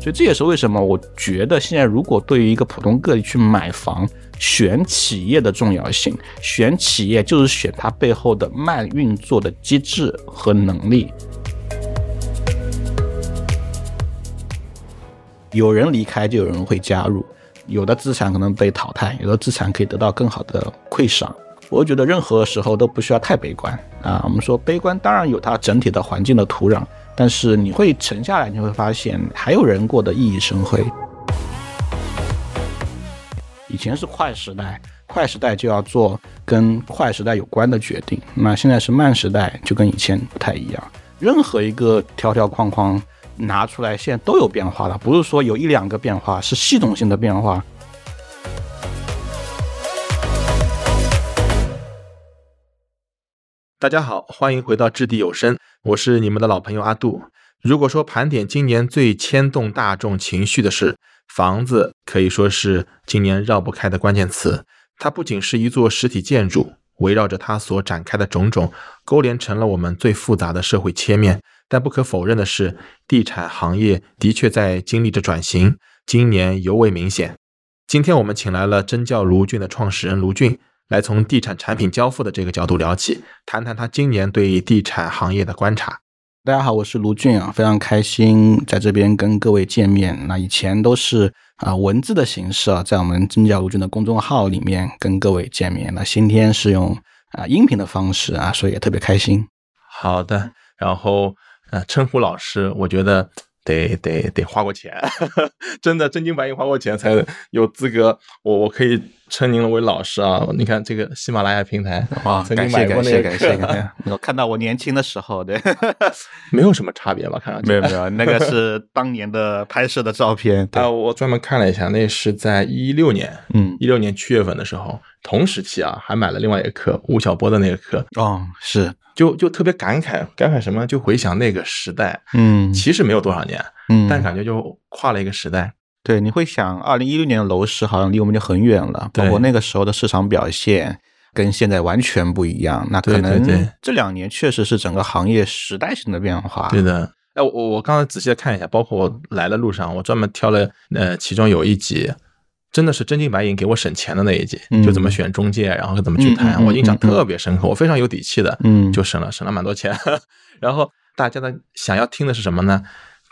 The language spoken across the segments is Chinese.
所以这也是为什么我觉得现在如果对于一个普通个体去买房，选企业的重要性，选企业就是选它背后的慢运作的机制和能力。有人离开，就有人会加入，有的资产可能被淘汰，有的资产可以得到更好的馈赏。我觉得任何时候都不需要太悲观啊。我们说悲观，当然有它整体的环境的土壤。但是你会沉下来，你会发现还有人过得熠熠生辉。以前是快时代，快时代就要做跟快时代有关的决定。那现在是慢时代，就跟以前不太一样。任何一个条条框框拿出来，现在都有变化了，不是说有一两个变化，是系统性的变化。大家好，欢迎回到掷地有声，我是你们的老朋友阿杜。如果说盘点今年最牵动大众情绪的是房子，可以说是今年绕不开的关键词。它不仅是一座实体建筑，围绕着它所展开的种种，勾连成了我们最复杂的社会切面。但不可否认的是，地产行业的确在经历着转型，今年尤为明显。今天我们请来了真教卢俊的创始人卢俊。来从地产产品交付的这个角度聊起，谈谈他今年对地产行业的观察。大家好，我是卢俊啊，非常开心在这边跟各位见面。那以前都是啊文字的形式啊，在我们真教卢俊的公众号里面跟各位见面。那今天是用啊音频的方式啊，所以也特别开心。好的，然后呃称呼老师，我觉得。得得得花过钱，真的真金白银花过钱才有资格。我我可以称您为老师啊！你看这个喜马拉雅平台，哇，感谢感谢感谢！我看到我年轻的时候，对，没有什么差别吧？看上去没有没有，那个是当年的拍摄的照片。啊，我专门看了一下，那是在一六年，嗯，一六年七月份的时候，同时期啊，还买了另外一个课，吴晓波的那个课。哦，是。就就特别感慨，感慨什么？就回想那个时代，嗯，其实没有多少年，嗯，但感觉就跨了一个时代。对，你会想，二零一六年的楼市好像离我们就很远了，包括那个时候的市场表现跟现在完全不一样。那可能这两年确实是整个行业时代性的变化。对的，哎，我我刚才仔细的看一下，包括我来的路上，我专门挑了，呃，其中有一集。真的是真金白银给我省钱的那一集，就怎么选中介，然后怎么去谈，我印象特别深刻，我非常有底气的，嗯，就省了省了蛮多钱。然后大家呢想要听的是什么呢？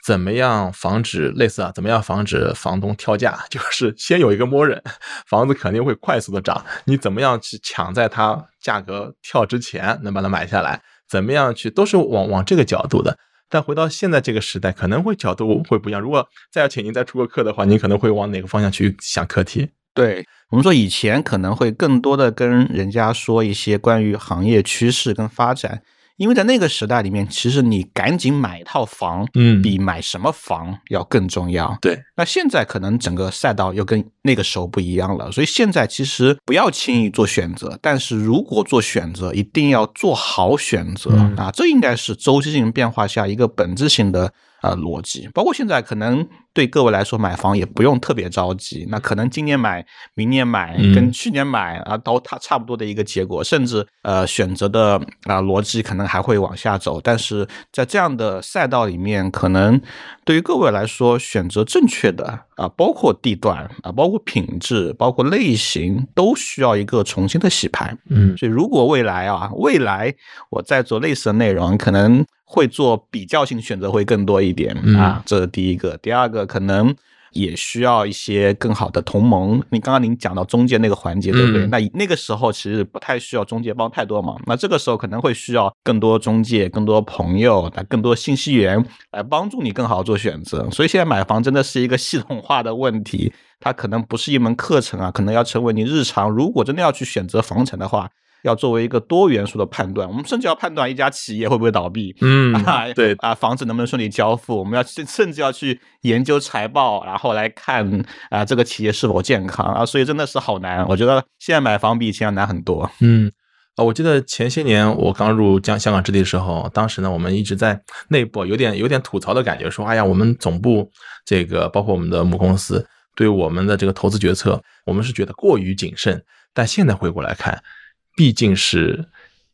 怎么样防止类似啊？怎么样防止房东跳价？就是先有一个默认，房子肯定会快速的涨，你怎么样去抢在它价格跳之前能把它买下来？怎么样去都是往往这个角度的。但回到现在这个时代，可能会角度会不一样。如果再要请您再出个课的话，您可能会往哪个方向去想课题？对我们说，以前可能会更多的跟人家说一些关于行业趋势跟发展。因为在那个时代里面，其实你赶紧买一套房，嗯，比买什么房要更重要。对，那现在可能整个赛道又跟那个时候不一样了，所以现在其实不要轻易做选择，但是如果做选择，一定要做好选择啊，这应该是周期性变化下一个本质性的。呃，逻辑包括现在可能对各位来说买房也不用特别着急，那可能今年买、明年买跟去年买啊都它差不多的一个结果，甚至呃选择的啊逻辑可能还会往下走。但是在这样的赛道里面，可能对于各位来说选择正确的啊，包括地段啊，包括品质、包括类型，都需要一个重新的洗牌。嗯，所以如果未来啊，未来我在做类似的内容，可能。会做比较性选择会更多一点啊，这是第一个。第二个可能也需要一些更好的同盟。你刚刚您讲到中介那个环节，对不对？那那个时候其实不太需要中介帮太多忙，那这个时候可能会需要更多中介、更多朋友、来更多信息源来帮助你更好做选择。所以现在买房真的是一个系统化的问题，它可能不是一门课程啊，可能要成为你日常。如果真的要去选择房产的话。要作为一个多元素的判断，我们甚至要判断一家企业会不会倒闭，嗯，啊对啊，房子能不能顺利交付，我们要甚至要去研究财报，然后来看啊这个企业是否健康啊，所以真的是好难。我觉得现在买房比以前要难很多。嗯，啊，我记得前些年我刚入江香港置地的时候，当时呢我们一直在内部有点有点吐槽的感觉，说哎呀，我们总部这个包括我们的母公司。对我们的这个投资决策，我们是觉得过于谨慎。但现在回过来看，毕竟是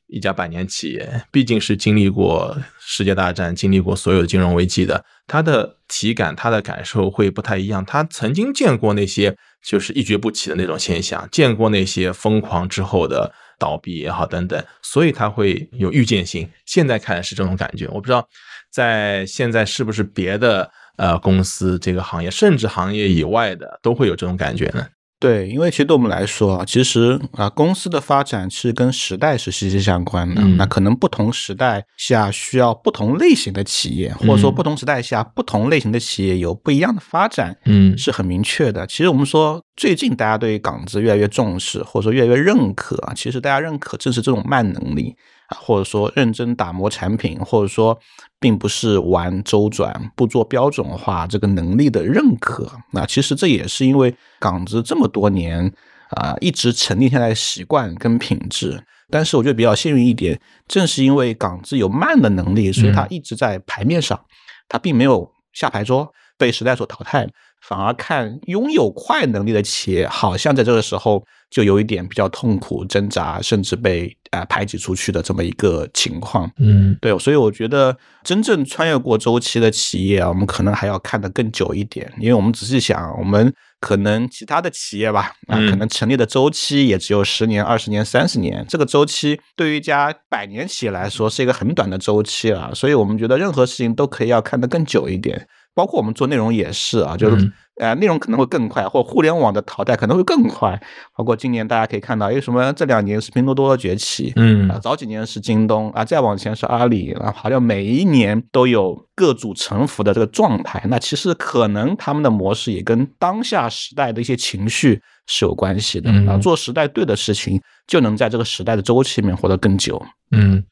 一家百年企业，毕竟是经历过世界大战、经历过所有金融危机的，他的体感、他的感受会不太一样。他曾经见过那些就是一蹶不起的那种现象，见过那些疯狂之后的倒闭也好等等，所以他会有预见性。现在看来是这种感觉，我不知道在现在是不是别的。呃，公司这个行业，甚至行业以外的，都会有这种感觉呢。对，因为其实对我们来说啊，其实啊，公司的发展其实跟时代是息息相关的。那可能不同时代下需要不同类型的企业，或者说不同时代下不同类型的企业有不一样的发展，嗯，是很明确的。其实我们说，最近大家对港资越来越重视，或者说越来越认可啊，其实大家认可正是这种慢能力。或者说认真打磨产品，或者说并不是玩周转、不做标准化这个能力的认可，那其实这也是因为港资这么多年啊一直沉淀下来的习惯跟品质。但是我觉得比较幸运一点，正是因为港资有慢的能力，所以它一直在牌面上，它并没有下牌桌被时代所淘汰，反而看拥有快能力的企业，好像在这个时候。就有一点比较痛苦、挣扎，甚至被啊排挤出去的这么一个情况。嗯，对，所以我觉得真正穿越过周期的企业啊，我们可能还要看得更久一点，因为我们仔细想，我们可能其他的企业吧，啊，可能成立的周期也只有十年、二十年、三十年，这个周期对于一家百年企业来说是一个很短的周期了。所以我们觉得任何事情都可以要看得更久一点，包括我们做内容也是啊，就是。呃，内容可能会更快，或互联网的淘汰可能会更快。包括今年大家可以看到，为什么这两年是拼多多的崛起？嗯，啊，早几年是京东啊，再往前是阿里啊，好像每一年都有各组沉浮的这个状态。那其实可能他们的模式也跟当下时代的一些情绪是有关系的啊。做时代对的事情，就能在这个时代的周期里面活得更久。嗯，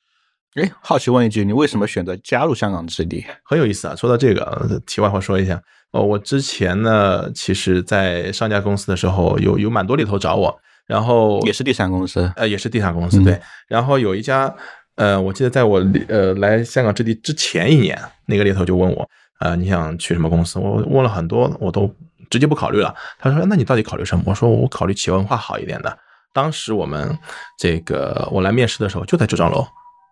哎，好奇问一句，你为什么选择加入香港置地？很有意思啊。说到这个，题外话说一下。哦，我之前呢，其实，在上家公司的时候，有有蛮多猎头找我，然后也是地产公司，呃，也是地产公司，对。然后有一家，呃，我记得在我呃来香港置地之前一年，那个猎头就问我，呃，你想去什么公司？我问了很多，我都直接不考虑了。他说，那你到底考虑什么？我说，我考虑企业文化好一点的。当时我们这个我来面试的时候，就在九张楼，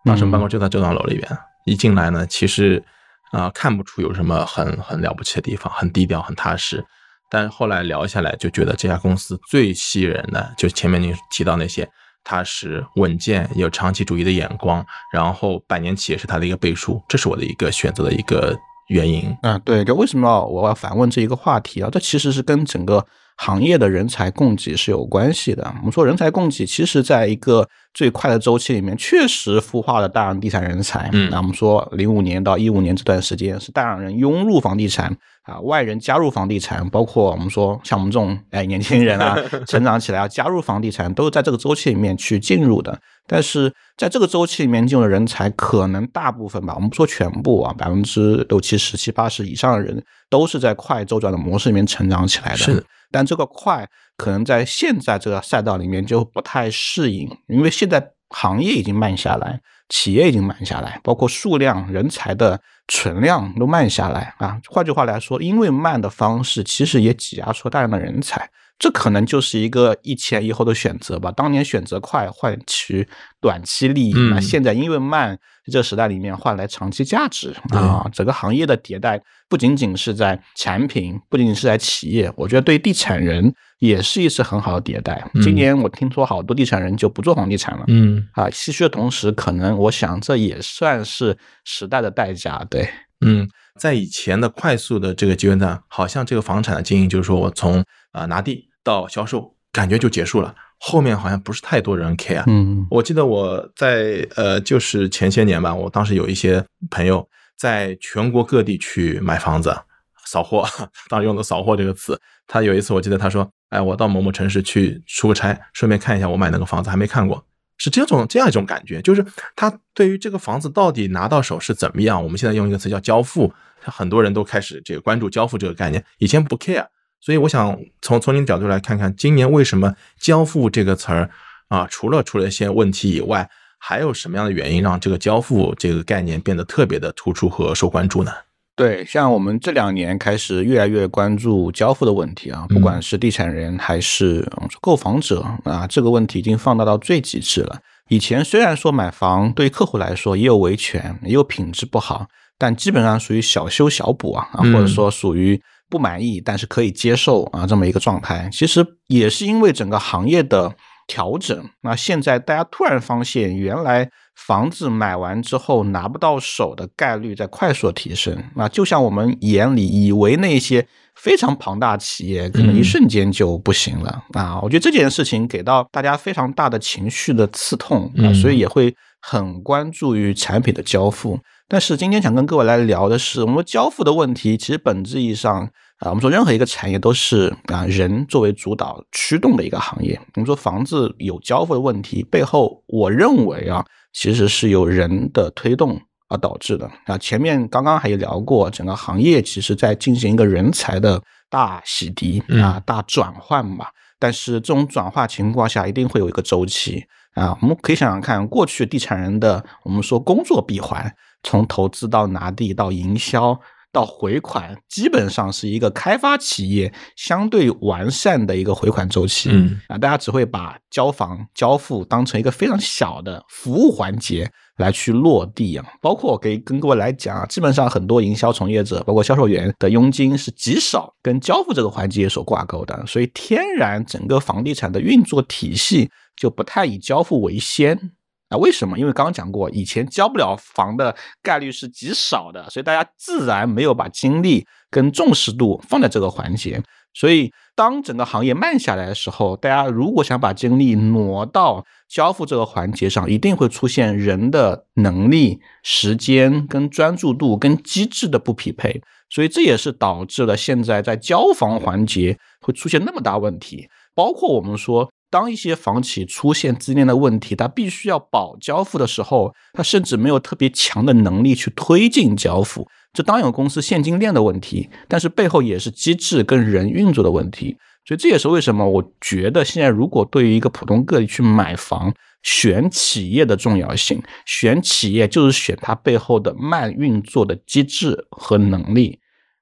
当时办公就在这栋楼里边。一进来呢，其实。啊，看不出有什么很很了不起的地方，很低调，很踏实。但是后来聊下来，就觉得这家公司最吸引人的，就前面您提到那些，踏实稳健，有长期主义的眼光，然后百年企业是它的一个背书，这是我的一个选择的一个原因。啊，对，就为什么我要反问这一个话题啊？这其实是跟整个。行业的人才供给是有关系的。我们说人才供给，其实在一个最快的周期里面，确实孵化了大量地产人才。嗯，那我们说零五年到一五年这段时间，是大量人涌入房地产啊，外人加入房地产，包括我们说像我们这种哎年轻人啊，成长起来要加入房地产，都是在这个周期里面去进入的。但是在这个周期里面进入的人才，可能大部分吧，我们不说全部啊，百分之六七十、七八十以上的人，都是在快周转的模式里面成长起来的。是。但这个快可能在现在这个赛道里面就不太适应，因为现在行业已经慢下来，企业已经慢下来，包括数量、人才的存量都慢下来啊。换句话来说，因为慢的方式，其实也挤压出大量的人才。这可能就是一个一前一后的选择吧。当年选择快换取短期利益，那现在因为慢，这个时代里面换来长期价值啊。整个行业的迭代不仅仅是在产品，不仅仅是在企业，我觉得对地产人也是一次很好的迭代。今年我听说好多地产人就不做房地产了，嗯啊，唏嘘的同时，可能我想这也算是时代的代价。对，嗯，在以前的快速的这个阶段，好像这个房产的经营就是说我从啊拿地。到销售感觉就结束了，后面好像不是太多人 care。嗯，我记得我在呃，就是前些年吧，我当时有一些朋友在全国各地去买房子扫货，当时用的“扫货”这个词。他有一次我记得他说：“哎，我到某某城市去出个差，顺便看一下我买那个房子，还没看过。”是这种这样一种感觉，就是他对于这个房子到底拿到手是怎么样，我们现在用一个词叫交付，很多人都开始这个关注交付这个概念，以前不 care。所以我想从从您角度来看看，今年为什么“交付”这个词儿啊，除了出了一些问题以外，还有什么样的原因让这个“交付”这个概念变得特别的突出和受关注呢？对，像我们这两年开始越来越关注交付的问题啊，不管是地产人还是购房者啊，这个问题已经放大到最极致了。以前虽然说买房对客户来说也有维权，也有品质不好，但基本上属于小修小补啊，啊，或者说属于不满意但是可以接受啊这么一个状态。其实也是因为整个行业的调整，那现在大家突然发现原来。房子买完之后拿不到手的概率在快速提升，那就像我们眼里以为那些非常庞大企业，可能一瞬间就不行了啊！我觉得这件事情给到大家非常大的情绪的刺痛啊，所以也会很关注于产品的交付。但是今天想跟各位来聊的是，我们交付的问题，其实本质意义上啊，我们说任何一个产业都是啊人作为主导驱动的一个行业。我们说房子有交付的问题背后，我认为啊。其实是由人的推动而导致的啊！前面刚刚还有聊过，整个行业其实在进行一个人才的大洗涤啊、大转换嘛。但是这种转化情况下，一定会有一个周期啊。我们可以想想看，过去地产人的我们说工作闭环，从投资到拿地到营销。到回款基本上是一个开发企业相对完善的一个回款周期，嗯啊，大家只会把交房交付当成一个非常小的服务环节来去落地啊。包括我可以跟各位来讲啊，基本上很多营销从业者，包括销售员的佣金是极少跟交付这个环节所挂钩的，所以天然整个房地产的运作体系就不太以交付为先。啊，为什么？因为刚刚讲过，以前交不了房的概率是极少的，所以大家自然没有把精力跟重视度放在这个环节。所以，当整个行业慢下来的时候，大家如果想把精力挪到交付这个环节上，一定会出现人的能力、时间跟专注度跟机制的不匹配。所以，这也是导致了现在在交房环节会出现那么大问题，包括我们说。当一些房企出现资金链的问题，它必须要保交付的时候，它甚至没有特别强的能力去推进交付。这当有公司现金链的问题，但是背后也是机制跟人运作的问题。所以这也是为什么我觉得现在如果对于一个普通个体去买房，选企业的重要性，选企业就是选它背后的慢运作的机制和能力。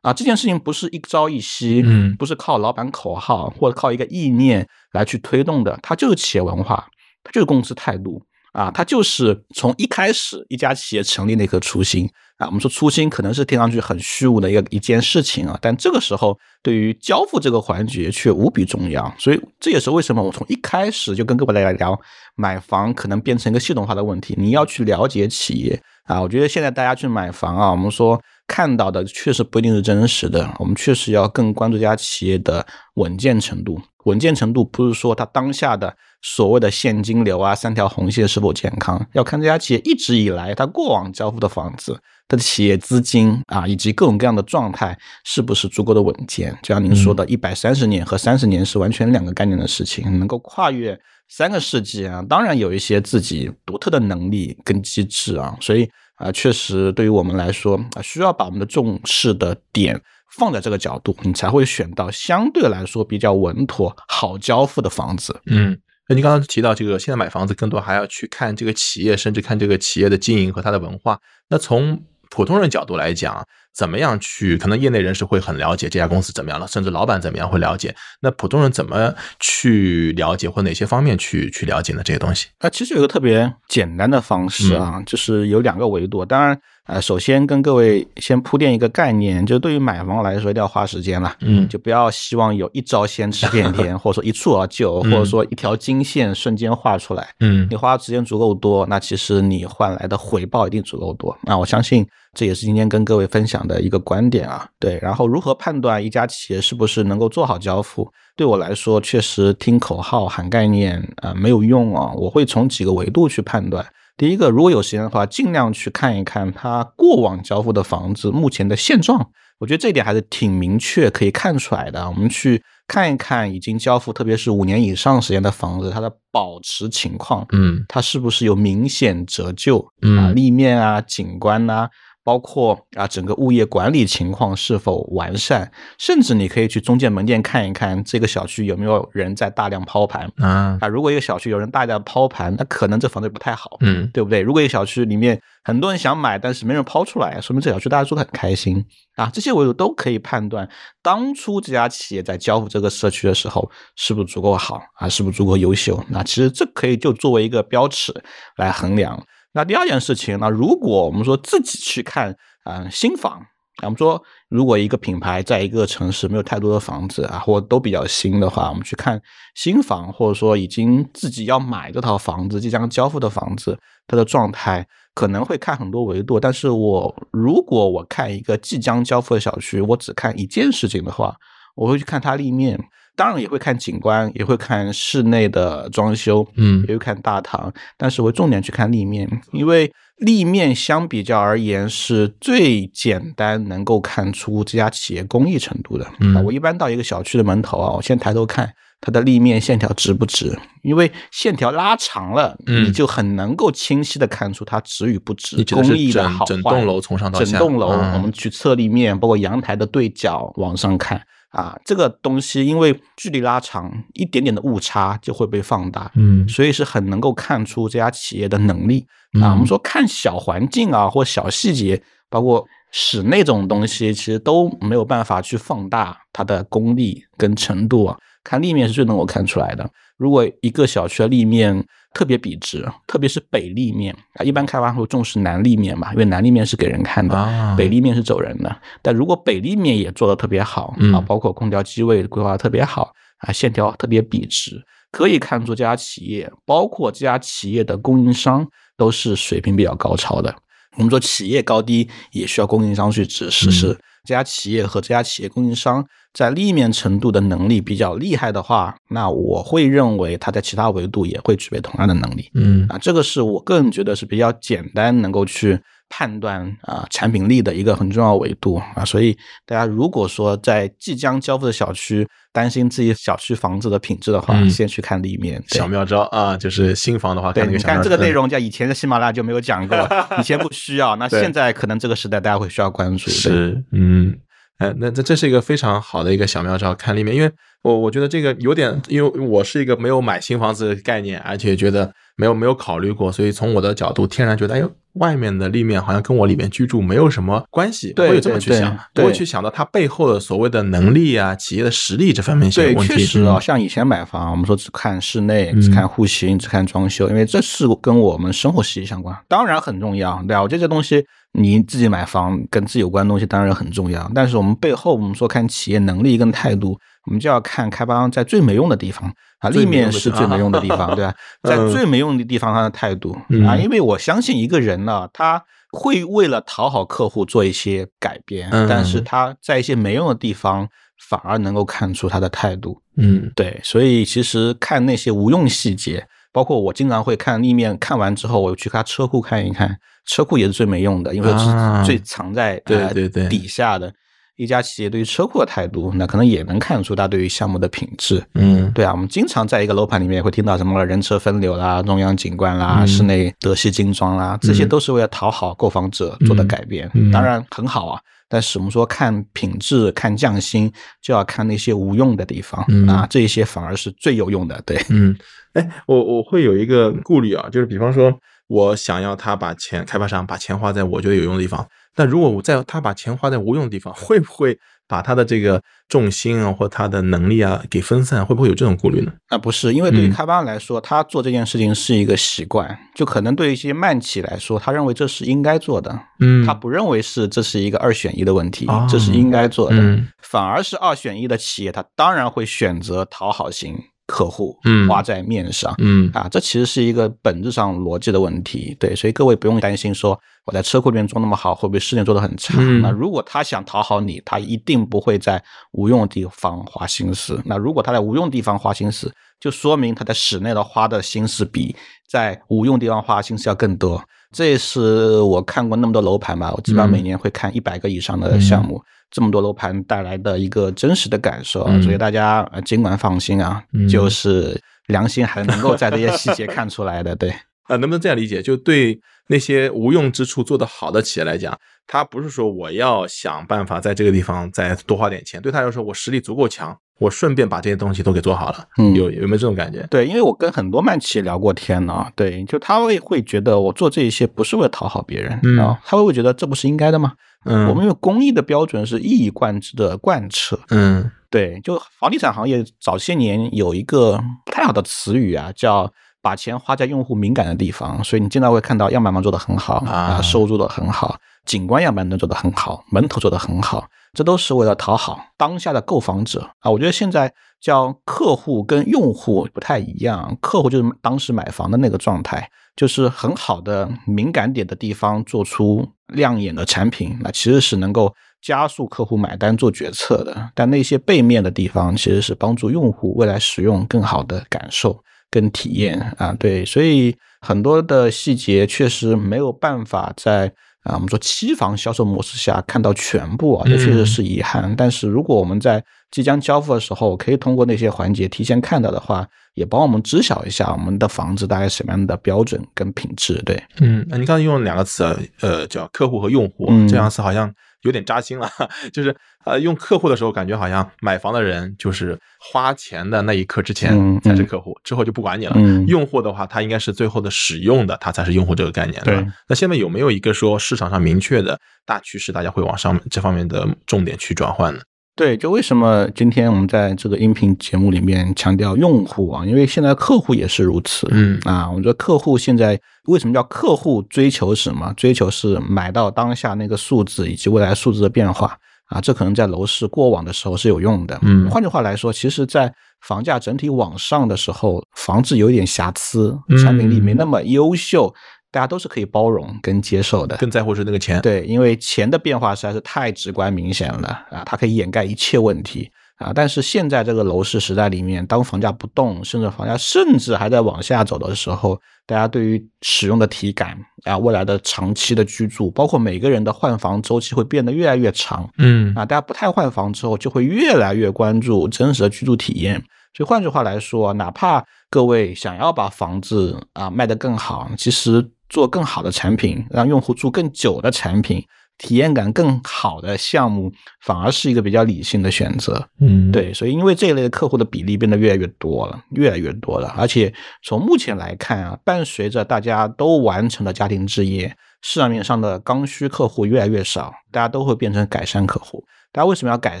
啊，这件事情不是一朝一夕，嗯，不是靠老板口号或者靠一个意念来去推动的，它就是企业文化，它就是公司态度。啊，它就是从一开始一家企业成立那颗初心啊。我们说初心可能是听上去很虚无的一个一件事情啊，但这个时候对于交付这个环节却无比重要，所以这也是为什么我从一开始就跟各位来聊买房可能变成一个系统化的问题，你要去了解企业啊。我觉得现在大家去买房啊，我们说。看到的确实不一定是真实的，我们确实要更关注这家企业的稳健程度。稳健程度不是说它当下的所谓的现金流啊、三条红线是否健康，要看这家企业一直以来它过往交付的房子，它的企业资金啊以及各种各样的状态是不是足够的稳健。就像您说的，一百三十年和三十年是完全两个概念的事情，能够跨越三个世纪啊，当然有一些自己独特的能力跟机制啊，所以。啊，确实，对于我们来说啊，需要把我们的重视的点放在这个角度，你才会选到相对来说比较稳妥、好交付的房子。嗯，那您刚刚提到这个，现在买房子更多还要去看这个企业，甚至看这个企业的经营和它的文化。那从普通人角度来讲，怎么样去？可能业内人士会很了解这家公司怎么样了，甚至老板怎么样会了解。那普通人怎么去了解，或哪些方面去去了解呢？这些东西？啊，其实有个特别简单的方式啊，就是有两个维度。当然。呃，首先跟各位先铺垫一个概念，就对于买房来说，一定要花时间了。嗯，就不要希望有一招先吃遍天，或者说一蹴而就，或者说一条金线瞬间画出来。嗯，你花的时间足够多，那其实你换来的回报一定足够多。那我相信这也是今天跟各位分享的一个观点啊。对，然后如何判断一家企业是不是能够做好交付？对我来说，确实听口号喊概念啊没有用啊。我会从几个维度去判断。第一个，如果有时间的话，尽量去看一看它过往交付的房子目前的现状。我觉得这一点还是挺明确，可以看出来的。我们去看一看已经交付，特别是五年以上时间的房子，它的保持情况，嗯，它是不是有明显折旧啊，立面啊、景观呐，包括啊整个物业管理情况是否完善，甚至你可以去中介门店看一看这个小区有没有人在大量抛盘啊，啊。如果一个小区有人大量抛盘，那可能这房子不太好，嗯，对不对？如果一个小区里面很多人想买，但是没人抛出来，说明这小区大家住的很开心啊。这些维度都可以判断当初这家企业在交付这个社区的时候是不是足够好啊，是不是足够优秀？那其实这可以就作为一个标尺来衡量。那第二件事情呢，如果我们说自己去看啊新房，我们说如果一个品牌在一个城市没有太多的房子啊，或都比较新的话，我们去看新房，或者说已经自己要买这套房子、即将交付的房子，它的状态可能会看很多维度。但是我如果我看一个即将交付的小区，我只看一件事情的话，我会去看它立面。当然也会看景观，也会看室内的装修，嗯，也会看大堂，但是会重点去看立面，因为立面相比较而言是最简单能够看出这家企业工艺程度的。嗯，我一般到一个小区的门头啊，我先抬头看它的立面线条直不直，因为线条拉长了，嗯，你就很能够清晰的看出它直与不直，工艺的好坏。整栋楼从上到下，整栋楼我们去侧立面，包括阳台的对角往上看。啊，这个东西因为距离拉长，一点点的误差就会被放大，嗯，所以是很能够看出这家企业的能力啊。我们说看小环境啊，或小细节，包括室内这种东西，其实都没有办法去放大它的功力跟程度啊。看立面是最能够看出来的。如果一个小区的立面，特别笔直，特别是北立面啊，一般开发会重视南立面嘛，因为南立面是给人看的，北立面是走人的。但如果北立面也做的特别好啊，包括空调机位规划特别好啊，线条特别笔直，可以看出这家企业，包括这家企业的供应商都是水平比较高超的。我们说企业高低也需要供应商去指示，是这家企业和这家企业供应商。在立面程度的能力比较厉害的话，那我会认为他在其他维度也会具备同样的能力。嗯啊，这个是我个人觉得是比较简单能够去判断啊产品力的一个很重要维度啊。所以大家如果说在即将交付的小区担心自己小区房子的品质的话，先去看立面。小妙招啊，就是新房的话，对，你看这个内容，在以前的喜马拉雅就没有讲过，以前不需要，那现在可能这个时代大家会需要关注。是，嗯。哎，那这这是一个非常好的一个小妙招，看立面，因为我我觉得这个有点，因为我是一个没有买新房子的概念，而且觉得没有没有考虑过，所以从我的角度，天然觉得，哎呦，外面的立面好像跟我里面居住没有什么关系，会有这么去想，不会去想到它背后的所谓的能力啊，企业的实力这方面一些问题。确实啊，像以前买房，我们说只看室内，只看户型，只看装修，因为这是跟我们生活息息相关，当然很重要，对啊，我觉得这东西。你自己买房跟自己有关的东西当然很重要，但是我们背后我们说看企业能力跟态度，我们就要看开发商在最没用的地方啊，立面是最没用的地方，对吧？在最没用的地方他的态度啊，因为我相信一个人呢，他会为了讨好客户做一些改变，但是他在一些没用的地方反而能够看出他的态度。嗯，对，所以其实看那些无用细节，包括我经常会看立面，看完之后我去他车库看一看。车库也是最没用的，因为是最藏在对对对底下的一家企业对于车库的态度，那可能也能看出它对于项目的品质。嗯，对啊，我们经常在一个楼盘里面会听到什么人车分流啦、中央景观啦、室内德系精装啦，这些都是为了讨好购房者做的改变，当然很好啊。但是我们说看品质、看匠心，就要看那些无用的地方啊，这些反而是最有用的。对，嗯，哎，我我会有一个顾虑啊，就是比方说。我想要他把钱，开发商把钱花在我觉得有用的地方。但如果我在他把钱花在无用的地方，会不会把他的这个重心啊，或他的能力啊给分散？会不会有这种顾虑呢？那不是，因为对于开发商来说，他做这件事情是一个习惯。就可能对一些慢企来说，他认为这是应该做的。嗯，他不认为是这是一个二选一的问题，这是应该做的。反而是二选一的企业，他当然会选择讨好型。客户嗯花在面上嗯啊，这其实是一个本质上逻辑的问题，对，所以各位不用担心说我在车库里面做那么好，会不会室内做的很差？那如果他想讨好你，他一定不会在无用的地方花心思。那如果他在无用地方花心思，就说明他在室内的花的心思比在无用地方花心思要更多。这也是我看过那么多楼盘吧，我基本上每年会看一百个以上的项目。这么多楼盘带来的一个真实的感受，所以大家尽管放心啊，就是良心还能够在这些细节看出来的。对啊，能不能这样理解？就对那些无用之处做得好的企业来讲，他不是说我要想办法在这个地方再多花点钱，对他来说，我实力足够强，我顺便把这些东西都给做好了。嗯有有没有这种感觉？对，因为我跟很多慢企业聊过天呢，对，就他会会觉得我做这一些不是为了讨好别人嗯啊，他会觉得这不是应该的吗？嗯，我们因为公益的标准是一以贯之的贯彻，嗯。对，就房地产行业早些年有一个不太好的词语啊，叫把钱花在用户敏感的地方，所以你经常会看到样板房做得很好啊。啊，收入做得很好，景观样板能做得很好，门头做得很好，这都是为了讨好当下的购房者。啊。我觉得现在叫客户跟用户不太一样，客户就是当时买房的那个状态，就是很好的敏感点的地方做出亮眼的产品，那其实是能够加速客户买单做决策的。但那些背面的地方，其实是帮助用户未来使用更好的感受跟体验啊。对，所以很多的细节确实没有办法在。啊，我们说期房销售模式下看到全部啊，这确实是遗憾。但是如果我们在即将交付的时候，可以通过那些环节提前看到的话，也帮我们知晓一下我们的房子大概什么样的标准跟品质。对，嗯，那你刚才用了两个词，呃，叫客户和用户，嗯这样词好像有点扎心了。就是呃，用客户的时候，感觉好像买房的人就是花钱的那一刻之前嗯才是客户，之后就不管你了。嗯用户的话，他应该是最后的使用的，他才是用户这个概念，吧对？那现在有没有一个说市场上明确的大趋势，大家会往上这方面的重点去转换呢？对，就为什么今天我们在这个音频节目里面强调用户啊？因为现在客户也是如此。嗯啊，我觉得客户现在为什么叫客户追求什么？追求是买到当下那个数字以及未来数字的变化啊，这可能在楼市过往的时候是有用的。嗯换句话来说，其实，在房价整体往上的时候，房子有点瑕疵，嗯产品力没那么优秀，大家都是可以包容跟接受的。更在乎是那个钱。对，因为钱的变化实在是太直观明显了啊，它可以掩盖一切问题啊。但是现在这个楼市时代里面，当房价不动，甚至房价甚至还在往下走的时候，大家对于使用的体感啊，未来的长期的居住，包括每个人的换房周期会变得越来越长嗯啊。大家不太换房之后，就会越来越关注真实的居住体验。所以换句话来说，哪怕各位想要把房子啊卖得更好，其实做更好的产品，让用户住更久的产品，体验感更好的项目，反而是一个比较理性的选择。嗯，对，所以因为这一类的客户的比例变得越来越多了，越来越多了，而且从目前来看啊，伴随着大家都完成了家庭置业，市场面上的刚需客户越来越少，大家都会变成改善客户。大家为什么要改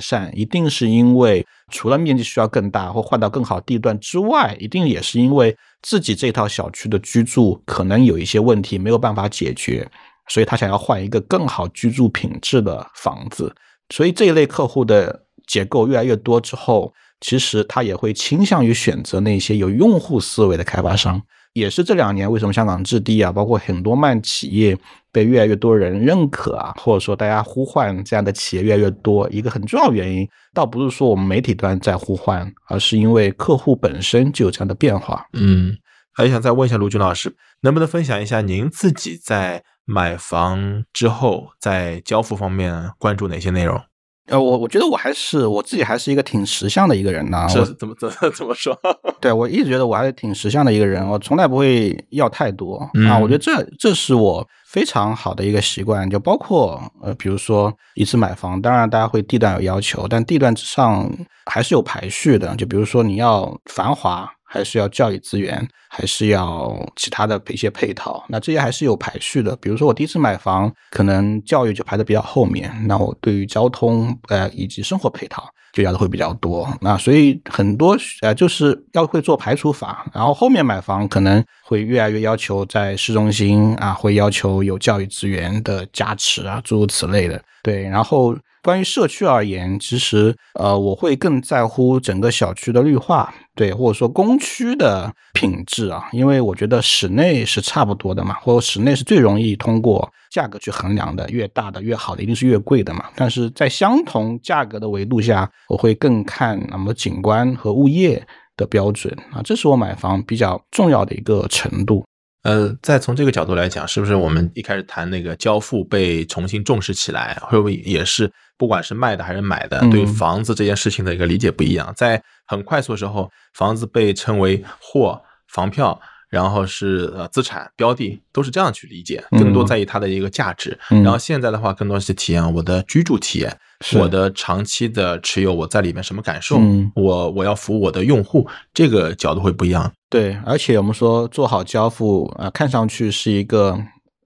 善？一定是因为除了面积需要更大或换到更好地段之外，一定也是因为自己这套小区的居住可能有一些问题没有办法解决，所以他想要换一个更好居住品质的房子。所以这一类客户的结构越来越多之后，其实他也会倾向于选择那些有用户思维的开发商。也是这两年为什么香港置地啊，包括很多慢企业被越来越多人认可啊，或者说大家呼唤这样的企业越来越多，一个很重要原因，倒不是说我们媒体端在呼唤，而是因为客户本身就有这样的变化。嗯，还想再问一下卢军老师，能不能分享一下您自己在买房之后，在交付方面关注哪些内容？呃，我我觉得我还是我自己还是一个挺识相的一个人呐、我是怎么怎么怎么说？对我一直觉得我还是挺识相的一个人，我从来不会要太多、嗯啊。我觉得这这是我非常好的一个习惯，就包括呃，比如说一次买房，当然大家会地段有要求，但地段之上还是有排序的。就比如说你要繁华，还是要教育资源，还是要其他的一些配套，那这些还是有排序的。比如说我第一次买房，可能教育就排的比较后面，那我对于交通呃以及生活配套。就要的会比较多，那所以很多呃就是要会做排除法，然后后面买房可能会越来越要求在市中心啊，会要求有教育资源的加持啊，诸如此类的。对，然后关于社区而言，其实呃我会更在乎整个小区的绿化，对，或者说公区的品质啊，因为我觉得室内是差不多的嘛，或者室内是最容易通过价格去衡量的，越大的越好的一定是越贵的嘛。但是在相同价格的维度下，我会更看那么景观和物业的标准啊，这是我买房比较重要的一个程度。呃，再从这个角度来讲，是不是我们一开始谈那个交付被重新重视起来，会不会也是不管是卖的还是买的，嗯对房子这件事情的一个理解不一样？在很快速的时候，房子被称为货、房票，然后是呃资产标的，都是这样去理解，更多在意它的一个价值。然后现在的话，更多是体验我的居住体验，我的长期的持有，我在里面什么感受，我我要服务我的用户，这个角度会不一样。对，而且我们说做好交付啊，看上去是一个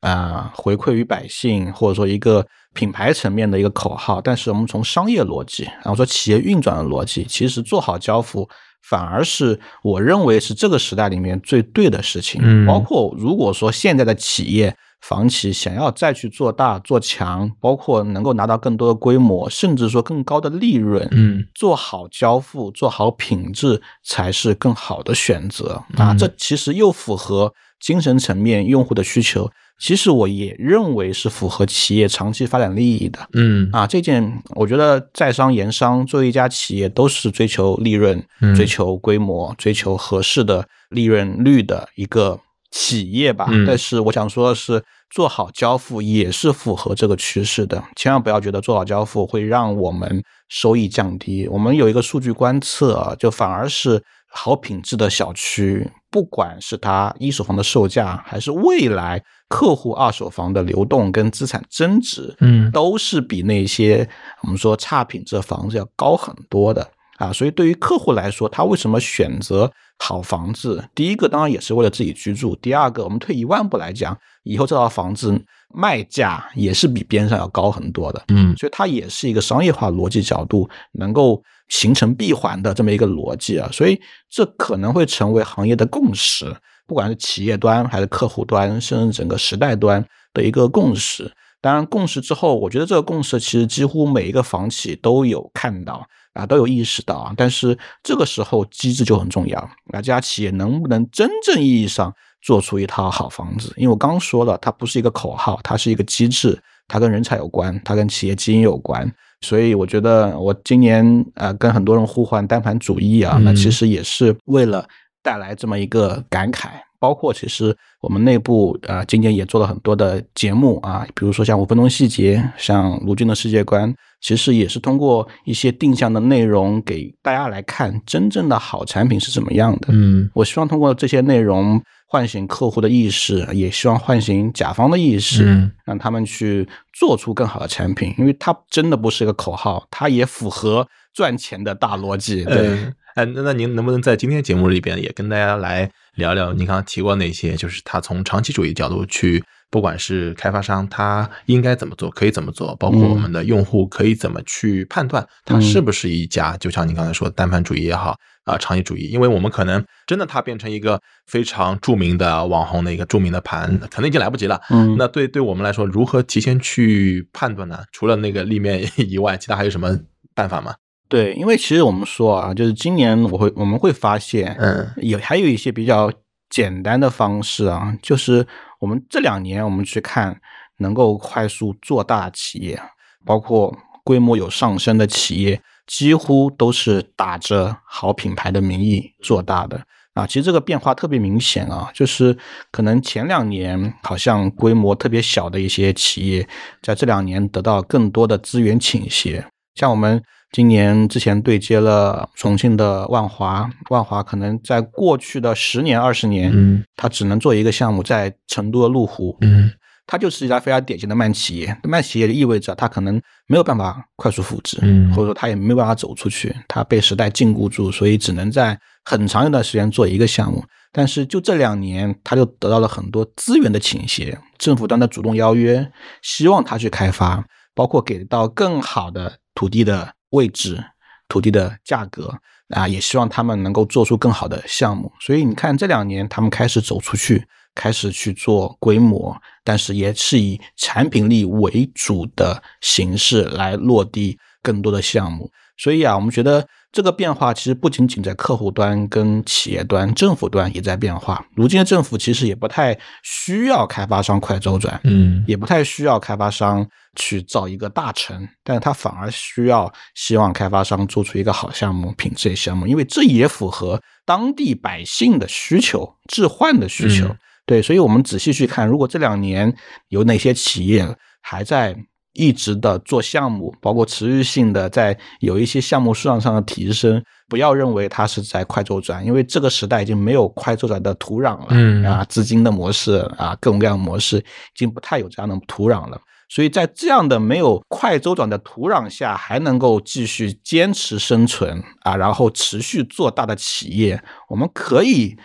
啊回馈于百姓，或者说一个品牌层面的一个口号，但是我们从商业逻辑，然后说企业运转的逻辑，其实做好交付。反而是我认为是这个时代里面最对的事情。嗯，包括如果说现在的企业房企想要再去做大做强，包括能够拿到更多的规模，甚至说更高的利润，嗯，做好交付，做好品质才是更好的选择啊。这其实又符合精神层面用户的需求。其实我也认为是符合企业长期发展利益的，嗯啊，这件我觉得在商言商，作为一家企业都是追求利润、追求规模、追求合适的利润率的一个企业吧。但是我想说的是，做好交付也是符合这个趋势的，千万不要觉得做好交付会让我们收益降低。我们有一个数据观测，啊就反而是。好品质的小区，不管是它一手房的售价，还是未来客户二手房的流动跟资产增值，嗯，都是比那些我们说差品质的房子要高很多的啊。所以对于客户来说，他为什么选择好房子？第一个当然也是为了自己居住，第二个我们退一万步来讲，以后这套房子卖价也是比边上要高很多的，嗯，所以它也是一个商业化逻辑角度能够。形成闭环的这么一个逻辑啊，所以这可能会成为行业的共识，不管是企业端还是客户端，甚至整个时代端的一个共识。当然，共识之后，我觉得这个共识其实几乎每一个房企都有看到啊，都有意识到啊。但是这个时候机制就很重要，啊，这家企业能不能真正意义上做出一套好房子？因为我刚说了，它不是一个口号，它是一个机制，它跟人才有关，它跟企业基因有关。所以我觉得，我今年呃跟很多人互换单盘主义啊，那其实也是为了带来这么一个感慨。包括其实我们内部啊，今年也做了很多的节目啊，比如说像五分钟细节，像卢军的世界观，其实也是通过一些定向的内容给大家来看真正的好产品是怎么样的。嗯，我希望通过这些内容。唤醒客户的意识，也希望唤醒甲方的意识，让他们去做出更好的产品，因为它真的不是一个口号，它也符合赚钱的大逻辑。对，哎，那那您能不能在今天节目里边也跟大家来聊聊您刚刚提过那些，就是他从长期主义角度去。不管是开发商，他应该怎么做，可以怎么做，包括我们的用户可以怎么去判断，它是不是一家，就像你刚才说单盘主义也好啊，长期主义，因为我们可能真的它变成一个非常著名的网红的一个著名的盘，可能已经来不及了。嗯，那对对我们来说，如何提前去判断呢？除了那个立面 以外，其他还有什么办法吗？对，因为其实我们说啊，就是今年我会我们会发现，嗯，有还有一些比较简单的方式啊，就是。我们这两年，我们去看能够快速做大企业，包括规模有上升的企业，几乎都是打着好品牌的名义做大的啊。其实这个变化特别明显啊，就是可能前两年好像规模特别小的一些企业，在这两年得到更多的资源倾斜，像我们。今年之前对接了重庆的万华，万华可能在过去的十年二十年，嗯，它只能做一个项目，在成都的麓湖，嗯，它就是一家非常典型的慢企业。慢企业意味着它可能没有办法快速复制，嗯，或者说它也没有办法走出去，它被时代禁锢住，所以只能在很长一段时间做一个项目。但是就这两年，他就得到了很多资源的倾斜，政府端的主动邀约，希望他去开发，包括给到更好的土地的。位置、土地的价格啊，也希望他们能够做出更好的项目。所以你看，这两年他们开始走出去，开始去做规模，但是也是以产品力为主的形式来落地更多的项目。所以啊，我们觉得。这个变化其实不仅仅在客户端、跟企业端、政府端也在变化。如今的政府其实也不太需要开发商快周转，嗯，也不太需要开发商去造一个大城，但是他反而需要希望开发商做出一个好项目、品质项目，因为这也符合当地百姓的需求、置换的需求。对，所以我们仔细去看，如果这两年有哪些企业还在一直的做项目，包括持续性的在有一些项目数量上的提升，不要认为它是在快周转，因为这个时代已经没有快周转的土壤了，嗯啊，资金的模式啊，各种各样的模式已经不太有这样的土壤了。所以在这样的没有快周转的土壤下，还能够继续坚持生存啊，然后持续做大的企业，我们可以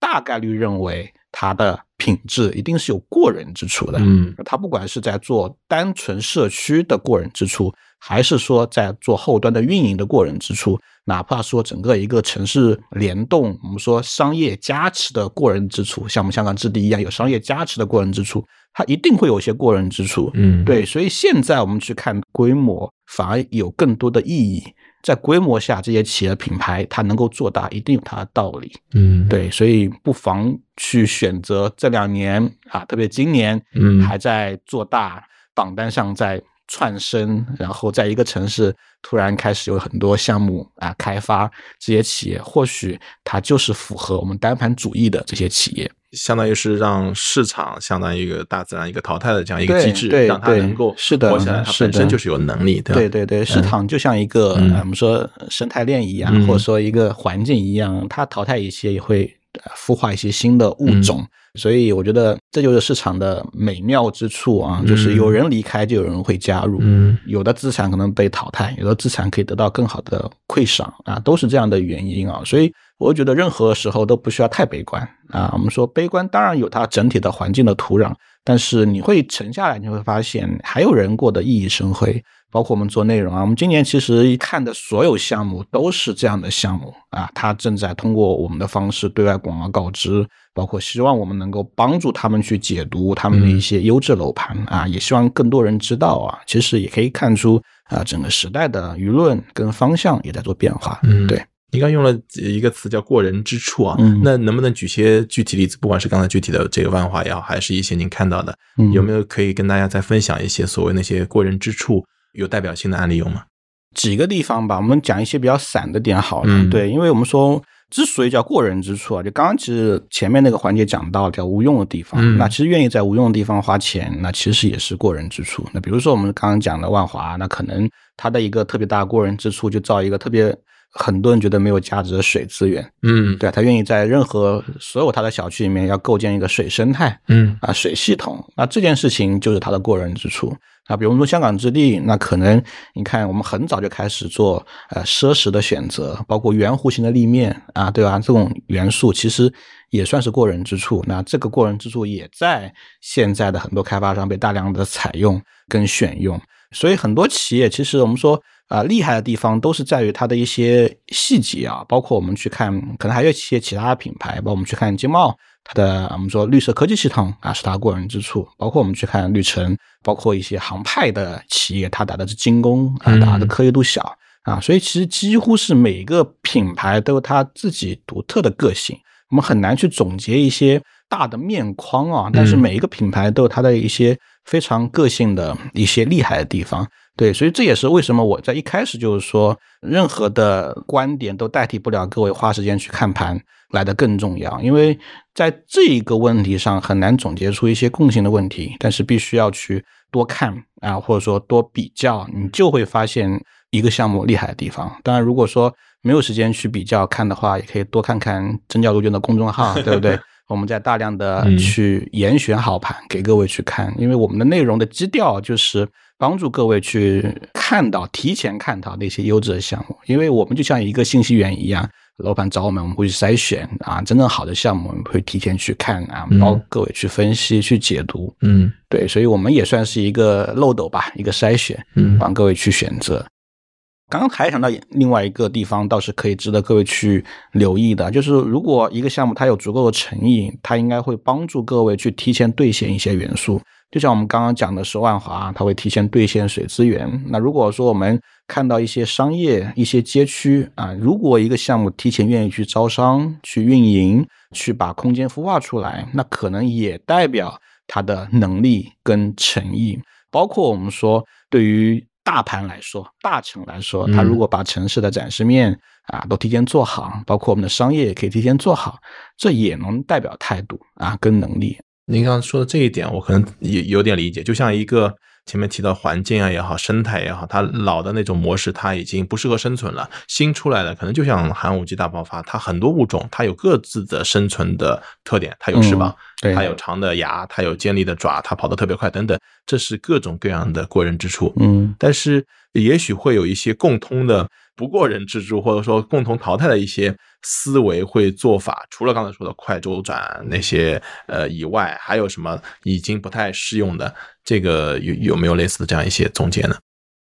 大概率认为它的品质一定是有过人之处的。嗯它不管是在做单纯社区的过人之处，还是说在做后端的运营的过人之处，哪怕说整个一个城市联动，我们说商业加持的过人之处，像我们香港置地一样有商业加持的过人之处，它一定会有一些过人之处。嗯，对，所以现在我们去看规模，反而有更多的意义。在规模下，这些企业品牌它能够做大，一定有它的道理。嗯，对，所以不妨去选择这两年啊，特别今年，嗯还在做大，榜单上在窜升，然后在一个城市突然开始有很多项目啊开发，这些企业或许它就是符合我们单盘主义的这些企业。相当于是让市场相当于一个大自然一个淘汰的这样一个机制，让它能够是的活下来，它本身就是有能力，的？对对对，市场就像一个、嗯呃我们说生态链一样，嗯或者说一个环境一样，它淘汰一些也会呃孵化一些新的物种。所以我觉得这就是市场的美妙之处啊，就是有人离开就有人会加入，嗯有的资产可能被淘汰，有的资产可以得到更好的馈赏啊，都是这样的原因啊。所以我觉得任何时候都不需要太悲观啊。我们说悲观当然有它整体的环境的土壤，但是你会沉下来，你会发现还有人过得熠熠生辉。包括我们做内容啊，我们今年其实看的所有项目都是这样的项目啊，它正在通过我们的方式对外广而告知，包括希望我们能够帮助他们去解读他们的一些优质楼盘啊，也希望更多人知道啊。其实也可以看出啊，整个时代的舆论跟方向也在做变化。嗯对。你刚用了一个词叫“过人之处”啊，嗯那能不能举些具体例子？不管是刚才具体的这个万华也好，还是一些您看到的，嗯有没有可以跟大家再分享一些所谓那些过人之处有代表性的案例有吗？几个地方吧，我们讲一些比较散的点好了。嗯对，因为我们说之所以叫过人之处啊，就刚刚其实前面那个环节讲到叫无用的地方，嗯那其实愿意在无用的地方花钱，那其实也是过人之处。那比如说我们刚刚讲的万华，那可能它的一个特别大的过人之处，就造一个特别很多人觉得没有价值的水资源。嗯对，他愿意在任何所有他的小区里面要构建一个水生态。嗯啊水系统，那这件事情就是他的过人之处。啊，比如说香港置地，那可能你看我们很早就开始做呃奢侈的选择，包括圆弧形的立面啊，对吧？这种元素其实也算是过人之处。那这个过人之处也在现在的很多开发商被大量的采用跟选用。所以很多企业其实我们说啊、厉害的地方都是在于它的一些细节啊，包括我们去看，可能还有一些其他品牌，包括我们去看金茂，它的我们说绿色科技系统啊是它过人之处，包括我们去看绿城，包括一些航派的企业，它打的是精工啊，嗯打的颗粒度小啊，所以其实几乎是每个品牌都有它自己独特的个性，我们很难去总结一些大的面框啊，但是嗯。每一个品牌都有它的一些非常个性的一些厉害的地方。对，所以这也是为什么我在一开始就是说，任何的观点都代替不了各位花时间去看盘来的更重要，因为在这一个问题上很难总结出一些共性的问题，但是必须要去多看啊，或者说多比较，你就会发现一个项目厉害的地方。当然，如果说没有时间去比较看的话，也可以多看看真教杜鹃的公众号，对不对？我们在大量的嗯去严选好盘给各位去看，因为我们的内容的基调就是帮助各位去看到、提前看到那些优质的项目，因为我们就像一个信息源一样，楼盘找我们，我们会去筛选啊，真正好的项目我们会提前去看啊，嗯帮各位去分析、去解读。嗯对，所以我们也算是一个漏斗吧，一个筛选，嗯帮各位去选择。刚刚还想到另外一个地方，倒是可以值得各位去留意的，就是如果一个项目它有足够的诚意，它应该会帮助各位去提前兑现一些元素。就像我们刚刚讲的是万华，它会提前兑现水资源。那如果说我们看到一些商业、一些街区啊，如果一个项目提前愿意去招商、去运营、去把空间孵化出来，那可能也代表它的能力跟诚意。包括我们说，对于大盘来说，大城来说，它如果把城市的展示面啊都提前做好，包括我们的商业也可以提前做好，这也能代表态度啊跟能力。您刚刚说的这一点，我可能也有点理解，就像一个前面提到环境啊也好，生态也好，它老的那种模式它已经不适合生存了。新出来的可能就像寒武纪大爆发，它很多物种它有各自的生存的特点，它有翅膀，它有长的牙，它有尖利的爪，它跑得特别快等等，这是各种各样的过人之处。嗯，但是也许会有一些共通的不过人之处，或者说共同淘汰的一些思维会做法，除了刚才说的快周转那些呃以外，还有什么已经不太适用的？这个有有没有类似的这样一些总结呢？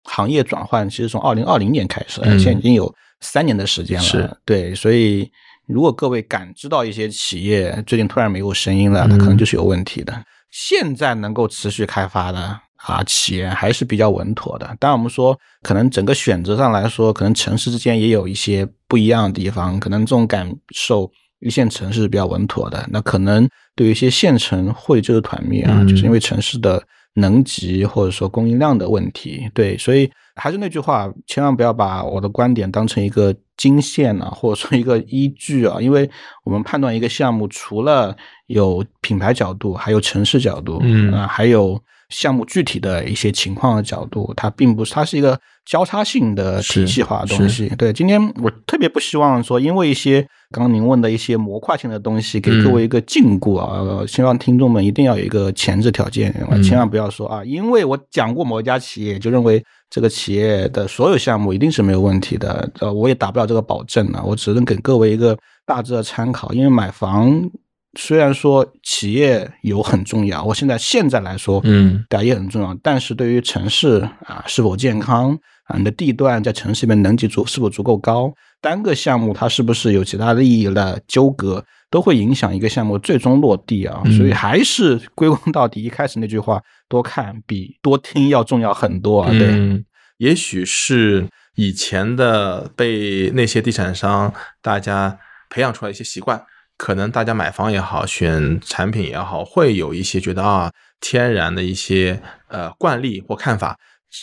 行业转换其实从二零二零年开始，现在已经有三年的时间了。是，对，所以如果各位感知到一些企业最近突然没有声音了，它可能就是有问题的。现在能够持续开发的啊，企业还是比较稳妥的。当然，我们说可能整个选择上来说，可能城市之间也有一些不一样的地方。可能这种感受，一线城市是比较稳妥的。那可能对于一些县城会就是团灭啊，就是因为城市的。能级或者说供应量的问题，对，所以还是那句话，千万不要把我的观点当成一个经线啊，或者说一个依据啊，因为我们判断一个项目，除了有品牌角度，还有城市角度，嗯。啊，还有项目具体的一些情况的角度，它并不是，它是一个交叉性的体系化的东西。对，今天我特别不希望说，因为一些。刚刚您问的一些模块性的东西，给各位一个禁锢啊！希望听众们一定要有一个前置条件，千万不要说啊，因为我讲过某一家企业，就认为这个企业的所有项目一定是没有问题的。呃，我也打不了这个保证啊，我只能给各位一个大致的参考。因为买房虽然说企业有很重要，我现在现在来说，嗯，大家也很重要，但是对于城市啊是否健康啊，你的地段在城市里面能级足是否足够高？单个项目它是不是有其他利益的纠葛，都会影响一个项目最终落地啊。所以还是 归功到底，一开始那句话，多看比多听要重要很多啊。对，也许是以前的被那些地产商大家培养出来一些习惯，可能大家买房也好，选产品也好，会有一些觉得啊，天然的一些呃惯例或看法。